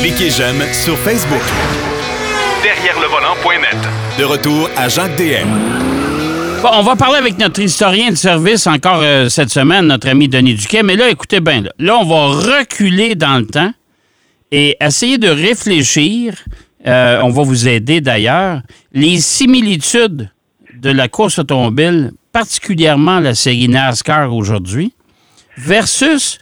Cliquez j'aime sur Facebook. Derrière le volant.net. De retour à Jacques DM. Bon, on va parler avec notre historien de service encore euh, cette semaine, notre ami Denis Duquet. Mais là, écoutez bien, là, Là, on va reculer dans le temps et essayer de réfléchir. euh, on va vous aider d'ailleurs. Les similitudes de la course automobile, particulièrement la série NASCAR aujourd'hui, versus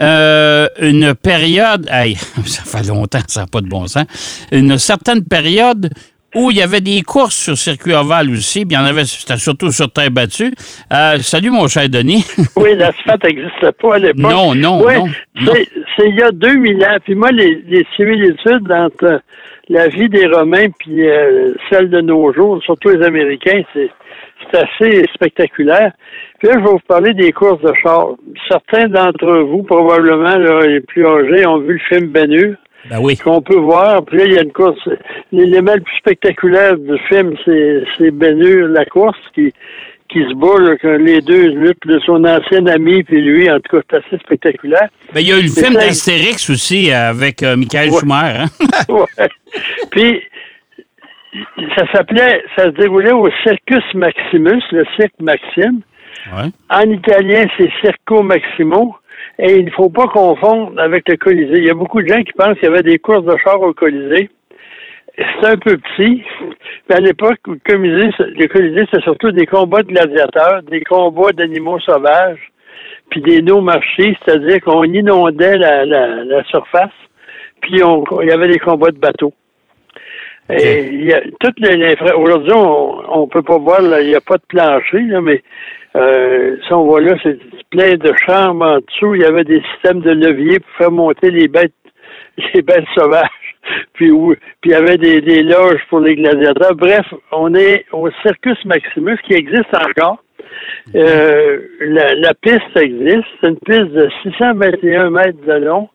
euh, une période, hey, ça fait longtemps, ça n'a pas de bon sens, une certaine période où il y avait des courses sur circuit ovale aussi, puis il y en avait, c'était surtout sur terre battue. Euh, salut mon cher Denis. Oui, l'asphalte n'existait pas à l'époque. Non, non, non. c'est c'est il y a 2000 ans. Puis moi, les, les similitudes entre la vie des Romains puis euh, celle de nos jours, surtout les Américains, c'est assez spectaculaire. Puis là, je vais vous parler des courses de chars. Certains d'entre vous, probablement, là, les plus âgés, ont vu le film Ben Hur Ben oui. qu'on peut voir. Puis là, il y a une course. L'élément le plus spectaculaire du film, c'est, c'est Ben Hur, la course, qui, qui se bat, là, que les deux luttent, de son ancien ami, puis lui, en tout cas, c'est assez spectaculaire. Ben, il y a eu le film d'Astérix aussi avec euh, Michael Ouais. Schumer. Hein? Ouais. Puis, ça s'appelait, ça se déroulait au Circus Maximus, le cirque Maxime. Ouais. En italien, c'est Circo Maximo. Et il ne faut pas confondre avec le Colisée. Il y a beaucoup de gens qui pensent qu'il y avait des courses de chars au Colisée. C'est un peu petit. Mais à l'époque, le Colisée, le Colisée, c'était surtout des combats de gladiateurs, des combats d'animaux sauvages, puis des no-marchés, c'est-à-dire qu'on inondait la, la, la surface, puis on, il y avait des combats de bateaux. Et il y a toutes les, aujourd'hui, on, on peut pas voir, là, il n'y a pas de plancher, là, mais euh, si on voit là, c'est plein de chambres en dessous. Il y avait des systèmes de levier pour faire monter les bêtes, les bêtes sauvages. Puis, où- puis il y avait des, des loges pour les gladiateurs. Bref, on est au Circus Maximus qui existe encore. Euh, la, la piste existe. C'est une piste de 621 mètres de long,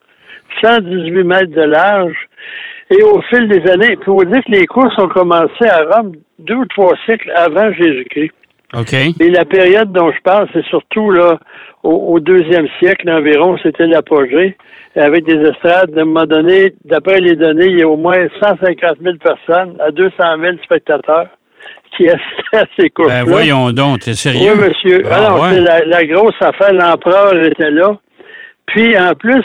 118 mètres de large. Et au fil des années, il faut dire que les courses ont commencé à Rome deux ou trois siècles avant Jésus-Christ. OK. Et la période dont je parle, c'est surtout là au, au deuxième siècle environ, c'était l'apogée, avec des estrades. À un moment donné, d'après les données, il y a au moins 150 000 personnes à 200 000 spectateurs qui assistaient à ces courses-là. Ben voyons donc, t'es sérieux? Oui, monsieur. Ah, Alors, ouais. c'est la, la grosse affaire, l'empereur était là. Puis, en plus,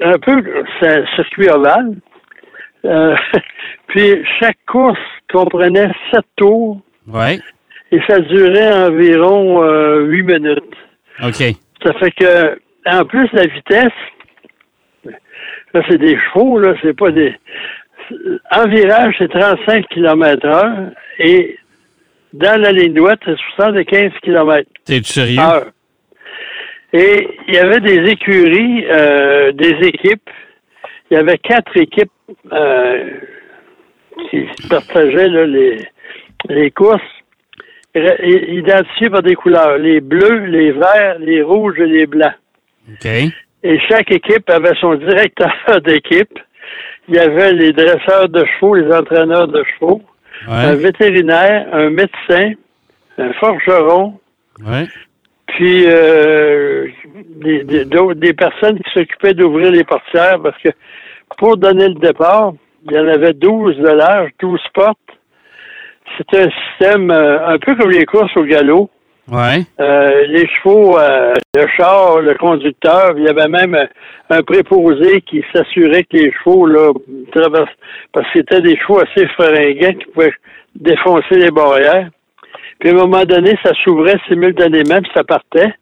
un peu, un circuit ovale. Euh, puis, chaque course comprenait sept tours Ouais. et ça durait environ euh, huit minutes. OK. Ça fait que, en plus, la vitesse, là, c'est des chevaux, là, c'est pas des. En virage, c'est 35 km heure et dans la ligne droite, c'est 75 km T'es sérieux? heure. Et il y avait des écuries, euh, des équipes. Il y avait quatre équipes euh, qui partageaient là, les, les courses, identifiées par des couleurs, les bleus, les verts, les rouges et les blancs. Et chaque équipe avait son directeur d'équipe. Il y avait les dresseurs de chevaux, les entraîneurs de chevaux, un vétérinaire, un médecin, un forgeron, Ouais. Puis euh, des, des, des personnes qui s'occupaient d'ouvrir les portières parce que pour donner le départ, il y en avait 12 de large, 12 portes. C'était un système euh, un peu comme les courses au galop. Ouais. Euh, les chevaux, euh, le char, le conducteur, il y avait même un, un préposé qui s'assurait que les chevaux là, traversent, parce que c'était des chevaux assez fringants qui pouvaient défoncer les barrières. Puis à un moment donné, ça s'ouvrait simultanément, puis ça partait.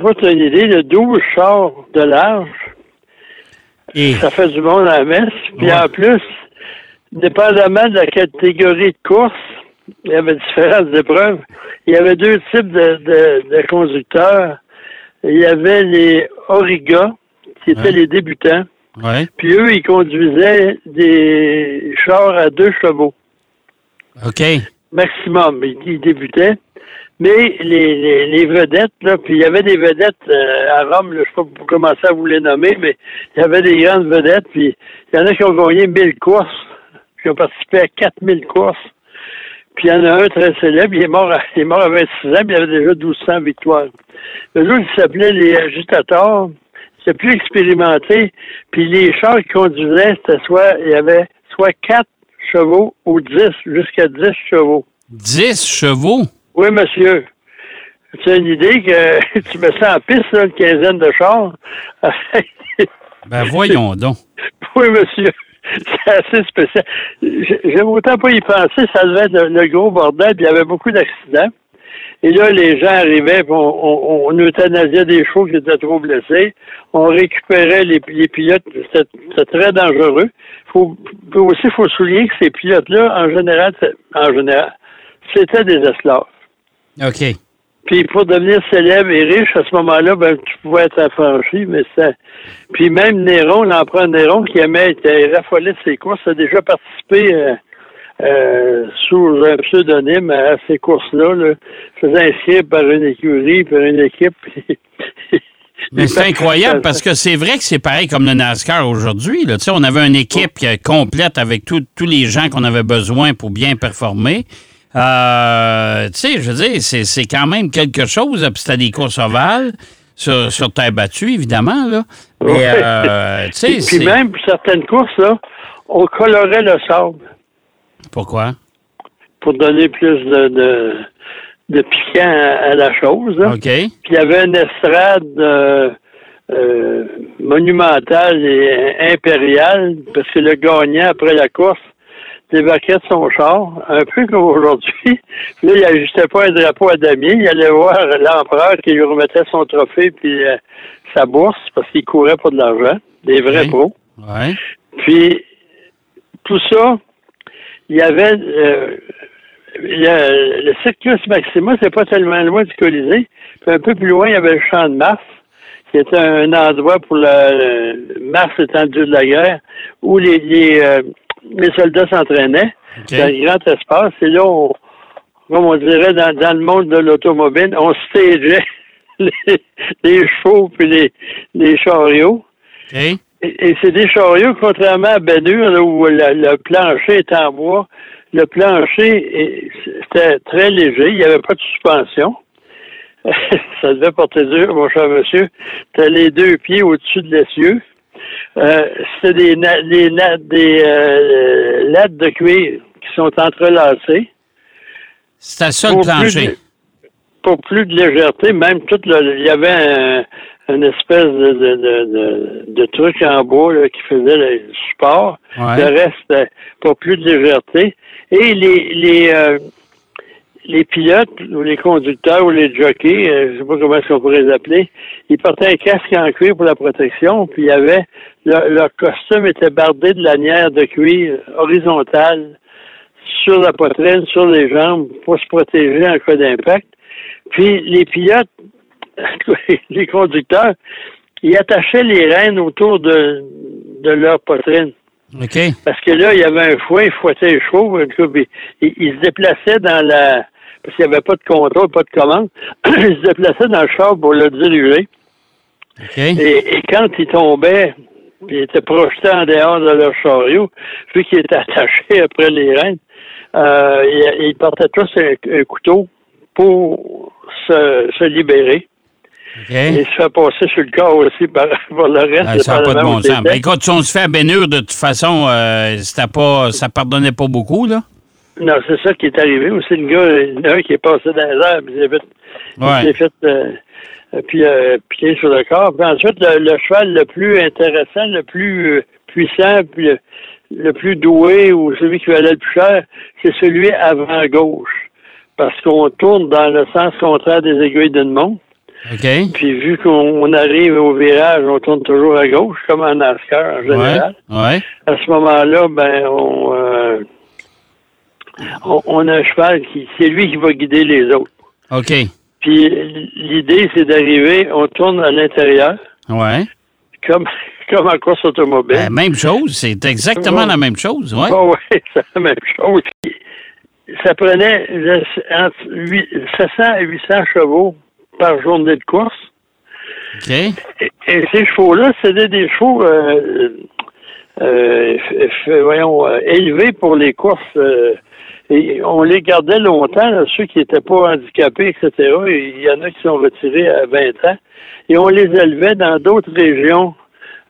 Pour te donner une idée, le 12 chars de large, Et, ça fait du monde à la messe. Puis Ouais. en plus, dépendamment de la catégorie de course, il y avait différentes épreuves. Il y avait deux types de, de, de conducteurs. Il y avait les Origa, qui étaient Ouais. les débutants. ouais. Puis eux, ils conduisaient des chars à deux chevaux OK. Maximum. Ils, ils débutaient. Mais les, les, les vedettes, là, puis il y avait des vedettes euh, à Rome, là, je ne sais pas commencer à vous les nommer, mais il y avait des grandes vedettes, puis il y en a qui ont gagné 1000 courses, qui ont participé à 4000 courses. Puis il y en a un très célèbre, il est mort à, il est mort à 26 ans, puis il avait déjà 1200 victoires. Le jour, il s'appelait les agitateurs. c'était plus expérimenté. Puis les chars qui conduisaient, c'était soit, il y avait soit 4 chevaux ou 10, jusqu'à 10 chevaux. 10 chevaux? Oui, monsieur. Tu as une idée que tu me sens en piste, là, une quinzaine de chars? ben voyons donc. Oui, monsieur. C'est assez spécial. J'aime autant pas y penser, ça devait être le gros bordel, puis il y avait beaucoup d'accidents. Et là, les gens arrivaient, on, on, on, euthanasiait des chevaux qui étaient trop blessés. On récupérait les, les pilotes. C'était très dangereux. Faut, aussi, il faut souligner que ces pilotes-là, en général, en général, c'était des esclaves. OK. Puis pour devenir célèbre et riche, à ce moment-là, ben, tu pouvais être affranchi, mais ça. Puis même Néron, l'empereur Néron, qui aimait, était raffolé de ses courses, a déjà participé euh, euh, sous un pseudonyme à ces courses-là, là, faisant inscrire par une écurie, par une équipe. Mais c'est incroyable parce que c'est vrai que c'est pareil comme le NASCAR aujourd'hui. Là. Tu sais, on avait une équipe complète avec tous les gens qu'on avait besoin pour bien performer. Euh, tu sais, je veux dire, c'est quand même quelque chose. Puis c'était des courses ovales sur, sur terre battue, évidemment. Là. Mais, euh, puis même pour certaines courses, là, on colorait le sable. Pourquoi? Pour donner plus de, de, de piquant à, la chose. OK. Puis il y avait une estrade euh, euh, monumentale et impériale, parce que le gagnant, après la course, débarquait de son char, un peu comme aujourd'hui. Là, il n'ajustait pas un drapeau à damier. Il allait voir l'empereur qui lui remettait son trophée puis euh, sa bourse parce qu'il courait pour de l'argent. Des vrais pros. Ouais. Puis, tout ça, il y avait euh, le Circus Maxima, c'est pas tellement loin du Colisée. Puis un peu plus loin, il y avait le champ de Mars, qui était un endroit pour le, Mars étant dieu de la guerre, où les, les, euh, soldats s'entraînaient dans un grand espace. Et là, on, comme on dirait dans, dans le monde de l'automobile, on stageait les, les chevaux puis les, les chariots. Et, c'est des chariots, contrairement à Bénure, où le plancher est en bois, le plancher c'était très léger, il n'y avait pas de suspension. ça devait porter dur, mon cher monsieur. Tu les deux pieds au-dessus de l'essieu. Euh, c'était des, des, des euh, lattes de cuir qui sont entrelacées. C'était ça le plancher. pour plus de légèreté, même tout le, il y avait un, une espèce de, de, de, de, truc en bois qui faisait le support. Le reste, pour plus de légèreté. Et les, les, euh, les pilotes, ou les conducteurs, ou les jockeys, euh, je ne sais pas comment est-ce qu'on pourrait les appeler, ils portaient un casque en cuir pour la protection, puis il y avait, leur, costume était bardé de lanières de cuir horizontales sur la poitrine, sur les jambes, pour se protéger en cas d'impact. Puis les pilotes les conducteurs, ils attachaient les rênes autour de, de leur poitrine. Parce que là, il y avait un foin, ils fouettaient les chevaux. Ils, se déplaçaient dans la... Parce qu'il n'y avait pas de contrôle, pas de commande. ils se déplaçaient dans le char pour le diriger. Et, quand ils tombaient, ils étaient projetés en dehors de leur chariot, vu qu'ils étaient attachés après les rênes, euh, ils, portaient tous un, couteau pour se, se libérer. Et se fait passer sur le corps aussi par, le reste. Ben, ça n'a pas de bon sens. Ben, écoute, si on se fait à Bénure, de toute façon, euh, pas, ça pardonnait pas beaucoup, là? Non, c'est ça qui est arrivé aussi. Le gars, il y en a un qui est passé dans les airs, puis il s'est fait, fait euh, puis, euh, sur le corps. Puis ensuite, le, cheval le plus intéressant, le plus euh, puissant, puis le, plus doué, ou celui qui valait le plus cher, c'est celui avant gauche. Parce qu'on tourne dans le sens contraire des aiguilles d'une montre. Puis vu qu'on arrive au virage, on tourne toujours à gauche, comme en NASCAR en général. Ouais. À ce moment-là, ben euh, on, on, a un cheval qui c'est lui qui va guider les autres. OK. Puis l'idée, c'est d'arriver, on tourne à l'intérieur. Ouais. Comme, comme en course automobile. La même chose, c'est exactement la même chose, ouais. Oh, ouais, c'est la même chose. Ça prenait entre 700 et 800 chevaux par journée de course. Et, ces chevaux-là, c'était des chevaux, euh, euh, voyons, euh, élevés pour les courses Et on les gardait longtemps, là, ceux qui n'étaient pas handicapés, etc. Et il y en a qui sont retirés à 20 ans. Et on les élevait dans d'autres régions,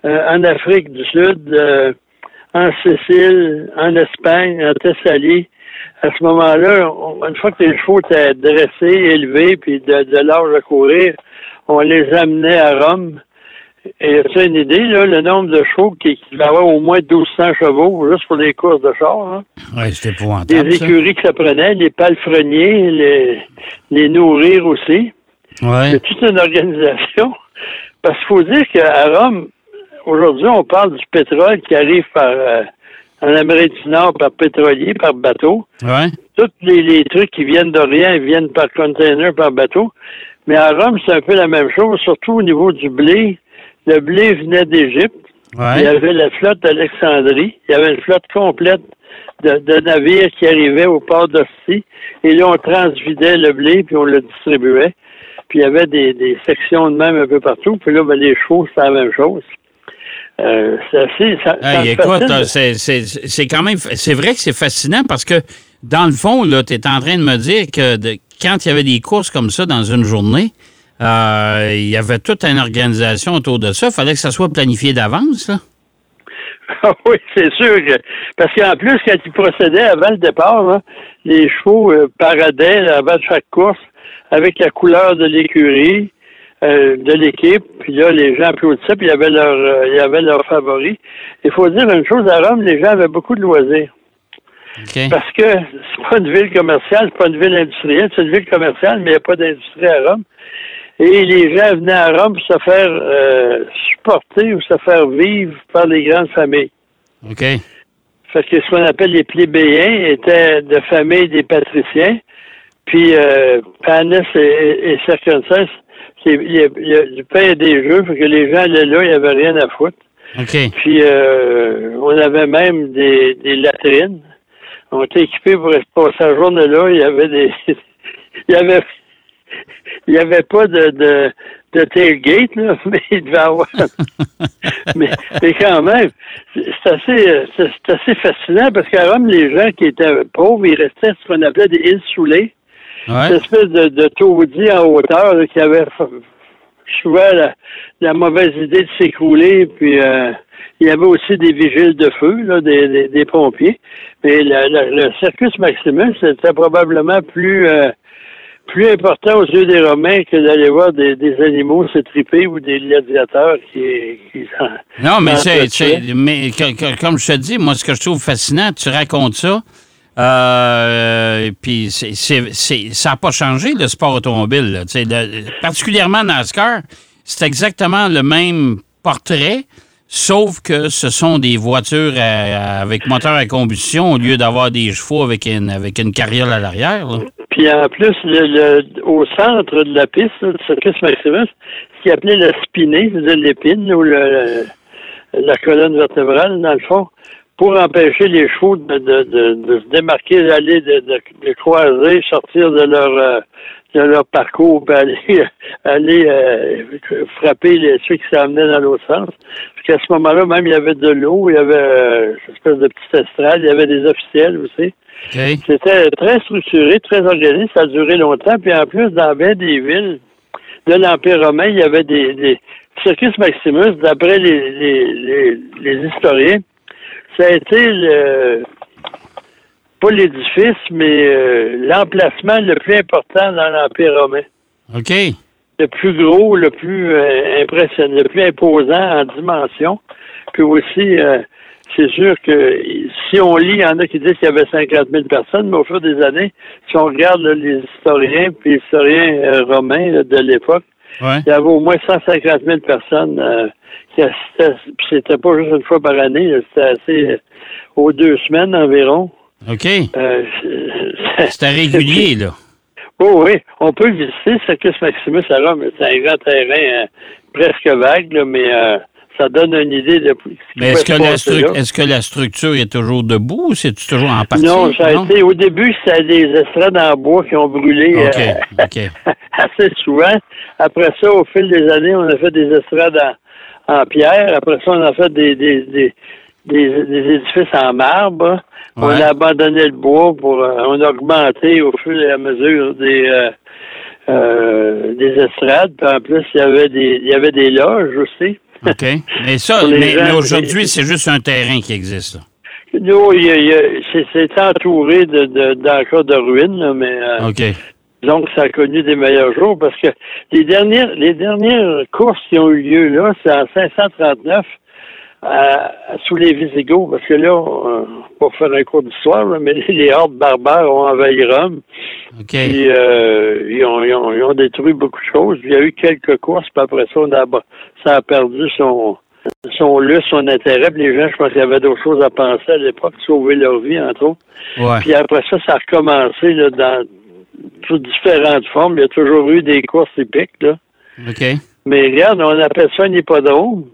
euh, en Afrique du Sud, euh, en Sicile, en Espagne, en Thessalie. À ce moment-là, une fois que les chevaux étaient dressés, élevés, puis de, de l'âge à courir, on les amenait à Rome. Et tu as une idée, là, le nombre de chevaux qui, qui va avoir au moins 1200 chevaux, juste pour les courses de char, hein? Ouais, c'est épouvantable. Les écuries que ça prenait, les palefreniers, les, les nourrir aussi. Ouais. C'est toute une organisation. Parce qu'il faut dire qu'à Rome, aujourd'hui, on parle du pétrole qui arrive par euh, en Amérique du Nord par pétrolier, par bateau. Ouais. Tous les, les trucs qui viennent d'Orient viennent par container, par bateau. Mais à Rome, c'est un peu la même chose, surtout au niveau du blé. Le blé venait d'Égypte. Il y Ouais. avait la flotte d'Alexandrie. Il y avait une flotte complète de, de navires qui arrivaient au port d'Ostie. Et là, on transvidait le blé, puis on le distribuait. Puis il y avait des, des sections de même un peu partout. Puis là, ben, les chevaux, c'était la même chose. Euh, c'est. Ça, ça Hey, écoute, quand même. C'est vrai que c'est fascinant parce que, dans le fond, tu es en train de me dire que de- quand il y avait des courses comme ça dans une journée, euh, il y avait toute une organisation autour de ça. Il fallait que ça soit planifié d'avance. Ah oui, c'est sûr que. Parce qu'en plus, quand ils procédaient avant le départ, là, les chevaux euh, paradaient là, avant chaque course avec la couleur de l'écurie, euh, de l'équipe. Puis là, les gens applaudissaient, puis il y avait leur, euh, il y avait leurs favoris. Il faut dire une chose à Rome, les gens avaient beaucoup de loisirs. Parce que c'est pas une ville commerciale, c'est pas une ville industrielle, c'est une ville commerciale, mais il n'y a pas d'industrie à Rome. Et les gens venaient à Rome pour se faire euh, supporter ou se faire vivre par les grandes familles. OK. Fait que ce qu'on appelle les plébéiens étaient de famille des patriciens. Puis euh, Panis et, et, et Circonstance, il y a- il du pain et des jeux, fait que les gens allaient là, il n'y avait rien à foutre. Puis euh, on avait même des, des latrines. On était équipés pour passer la journée là. Il y avait des. il y avait. Il n'y avait pas de, de, de tailgate, là, mais il devait avoir. mais, mais quand même, c'est assez, c'est c'est assez fascinant parce qu'à Rome, les gens qui étaient pauvres, ils restaient ce qu'on appelait des îles soulées. Cette Ouais. espèce de, de taudis en hauteur là, qui avait souvent la, la mauvaise idée de s'écrouler. Puis euh, il y avait aussi des vigiles de feu, là, des, des, des pompiers. Mais la- la- le Circus Maximus, c'était probablement plus euh, plus important aux yeux des Romains que d'aller voir des, des animaux se triper ou des gladiateurs qui, qui s'en- Non, mais c'est, mais que- que- comme je te dis, moi, ce que je trouve fascinant, tu racontes ça, euh, ça n'a pas changé le sport automobile. là. Le- particulièrement NASCAR, c'est exactement le même portrait, sauf que ce sont des voitures avec moteur à combustion au lieu d'avoir des chevaux avec une, avec une carriole à l'arrière. Puis en plus, le, le- au centre de la piste, là, du Circus Maximus, ce qu'ils appelaient la spinée, c'est-à-dire l'épine ou le- la colonne vertébrale, dans le fond, pour empêcher les chevaux de, de, de, de se démarquer, d'aller de, de, de croiser, sortir de leur euh, de leur parcours, puis aller, aller euh, frapper les, ceux qui s'amenaient dans l'autre sens. Parce qu'à ce moment-là, même, il y avait de l'eau, il y avait euh, une espèce de petite estrade, il y avait des officiels aussi. C'était très structuré, très organisé, ça a duré longtemps. Puis en plus, dans bien des villes de l'Empire romain, il y avait des, des Circus Maximus, d'après les, les, les, les historiens, ça a été le, pas l'édifice, mais euh, l'emplacement le plus important dans l'Empire romain. OK. Le plus gros, le plus euh, impressionnant, le plus imposant en dimension. Puis aussi, euh, c'est sûr que si on lit, il y en a qui disent qu'il y avait 50 000 personnes, mais au fur des années, si on regarde là, les historiens, puis les historiens romains là, de l'époque, Ouais. il y avait au moins 150 000 personnes euh, qui assistaient. Puis c'était pas juste une fois par année, c'était assez euh, aux deux semaines environ. OK. Euh, c'est- C'était régulier, là. Oh oui, on peut le visiter, Circus Maximus à Rome. C'est un grand terrain euh, presque vague, là, mais ça donne une idée de Mais est-ce que, la est-ce que la structure est toujours debout ou c'est toujours en partie? Non, ça a été au début, c'était des estrades en bois qui ont brûlé OK, OK. assez souvent. Après ça, au fil des années, on a fait des estrades en, en pierre. Après ça, on a fait des, des, des, des, des édifices en marbre. On a abandonné le bois pour euh, on a augmenté au fur et à mesure des euh, euh, des estrades. Puis en plus, il y avait des il y avait des loges aussi. OK. Mais ça, mais, aujourd'hui, c'est- juste un terrain qui existe. là. Nous, c'est- entouré de, de, d'encore de ruines, là, mais euh, OK. Donc ça a connu des meilleurs jours parce que les dernières les dernières courses qui ont eu lieu là, c'est en 539 à- sous les Visigoths, parce que là, euh, pour faire un cours d'histoire, mais les, hordes barbares ont envahi Rome, OK. puis euh, ils, ont, ils, ont, ils ont détruit beaucoup de choses. Il y a eu quelques courses, puis après ça, on a, ça a perdu son son lustre, son intérêt. Puis les gens, je pense qu'il y avait d'autres choses à penser à l'époque, sauver leur vie, entre autres. Ouais. Puis après ça, ça a recommencé là, dans toutes différentes formes. Il y a toujours eu des courses épiques, là. OK. Mais regarde, on appelle ça un hippodrome.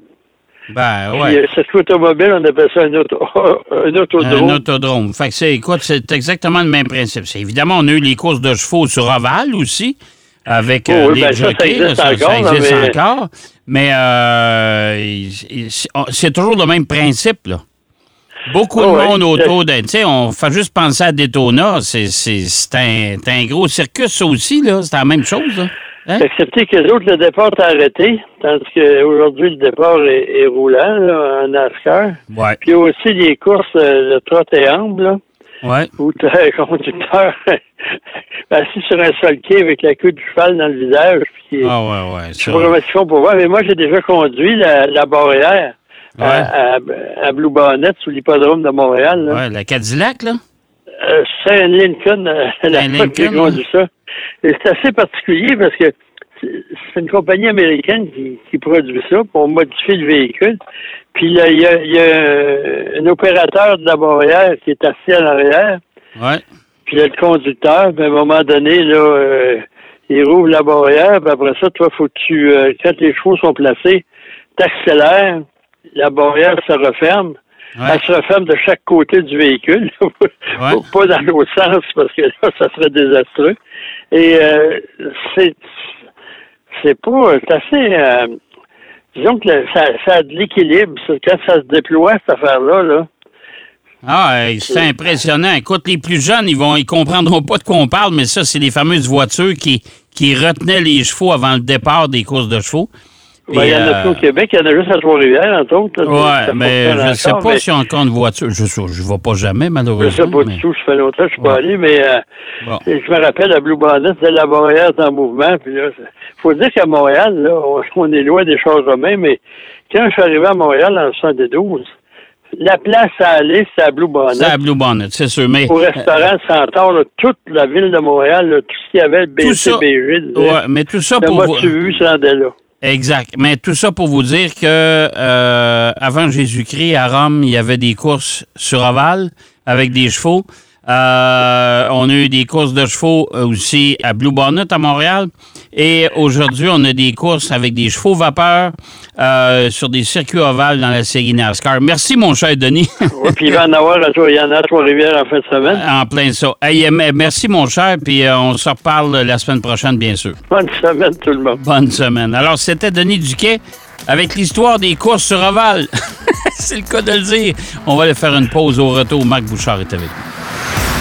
Ben, Puis, ouais. euh, circuit automobile, on appelle ça un, auto, un autodrome. Un autodrome. Fait que c'est, écoute, c'est exactement le même principe. C'est, évidemment, on a eu les courses de chevaux sur ovale aussi, avec euh, Oh oui, les ben ça, ça jockeys, là, existe ça, ça encore, existe mais- encore. Mais euh, c'est toujours le même principe, là. Beaucoup de Oh, ouais. monde autour d'un. Tu sais, on fait juste penser à Daytona. C'est, c'est, c'est un, un gros circus, ça aussi, là. C'est la même chose, là. Hein? Excepté que les autres, le départ est arrêté, tandis qu'aujourd'hui, le départ est, est roulant là, en NASCAR. Ouais. Puis il y a aussi les courses, euh, le trot et amble, là, Ouais. où tu as un conducteur assis sur un sol quai avec la queue du cheval dans le visage. Puis, Ah, ouais, ouais. Je sais pas comment ils font pour voir, mais moi, j'ai déjà conduit la, la barrière Ouais. à, à, à Blue Bonnet sous l'hippodrome de Montréal. Là. Ouais, la Cadillac, là? Euh, c'est un Lincoln, euh, la Un Lincoln, conduit ça. Et c'est assez particulier parce que c'est une compagnie américaine qui, qui produit ça pour modifier le véhicule. Puis là, il y a, y a un opérateur de la barrière qui est assis à l'arrière. Ouais. Puis il y a le conducteur, puis à un moment donné, là, euh, il rouvre la barrière, puis après ça, toi, faut que tu, euh, quand les chevaux sont placés, t'accélères, la barrière se referme. Ouais. Elle se referme de chaque côté du véhicule, pas dans l'autre sens, parce que là, ça serait désastreux. Et euh, c'est c'est pas, c'est assez, euh, disons que le- ça, ça a de l'équilibre. Quand ça se déploie, cette affaire-là, là, Ah, c'est impressionnant. Écoute, les plus jeunes, ils vont, ils comprendront pas de quoi on parle, mais ça, c'est les fameuses voitures qui, qui retenaient les chevaux avant le départ des courses de chevaux. Ben, il y en a euh, plus au Québec, il y en a juste à Trois-Rivières, entre autres. ça mais je sais encore, pas mais a encore une voiture. Je sais, je vais pas jamais, Je malheureusement. sais pas mais- du tout, je fais longtemps je suis pas allé, mais euh, Bon. je me rappelle à Blue Bonnet, c'était la barrière en mouvement, puis là, c'est- faut dire qu'à Montréal, là, on, on est loin des choses romains, mais quand je suis arrivé à Montréal en 72, la place à aller, c'est à Blue Bonnet. C'est à Blue Bonnet, c'est sûr. Mais, Au restaurant Centaure, là, toute la ville de Montréal, là, tout ce qu'il y avait, le ça- BCBG, ouais, mais tout ça pour mot vous... tu vu, rendait là. Exact. Mais tout ça pour vous dire que euh, avant Jésus-Christ, à Rome, il y avait des courses sur ovale avec des chevaux. Euh, on a eu des courses de chevaux euh, aussi à Blue Bonnet à Montréal. Et aujourd'hui, on a des courses avec des chevaux vapeur euh, sur des circuits ovales dans la série NASCAR. Merci, mon cher Denis. Puis il va en avoir à Trois-Rivières en fin de semaine. en plein ça. Hey, euh, merci, mon cher. Puis euh, on se reparle la semaine prochaine, bien sûr. Bonne semaine, tout le monde. Bonne semaine. Alors, c'était Denis Duquet avec l'histoire des courses sur Oval. C'est le cas de le dire. On va aller faire une pause au retour. Marc Bouchard est avec nous.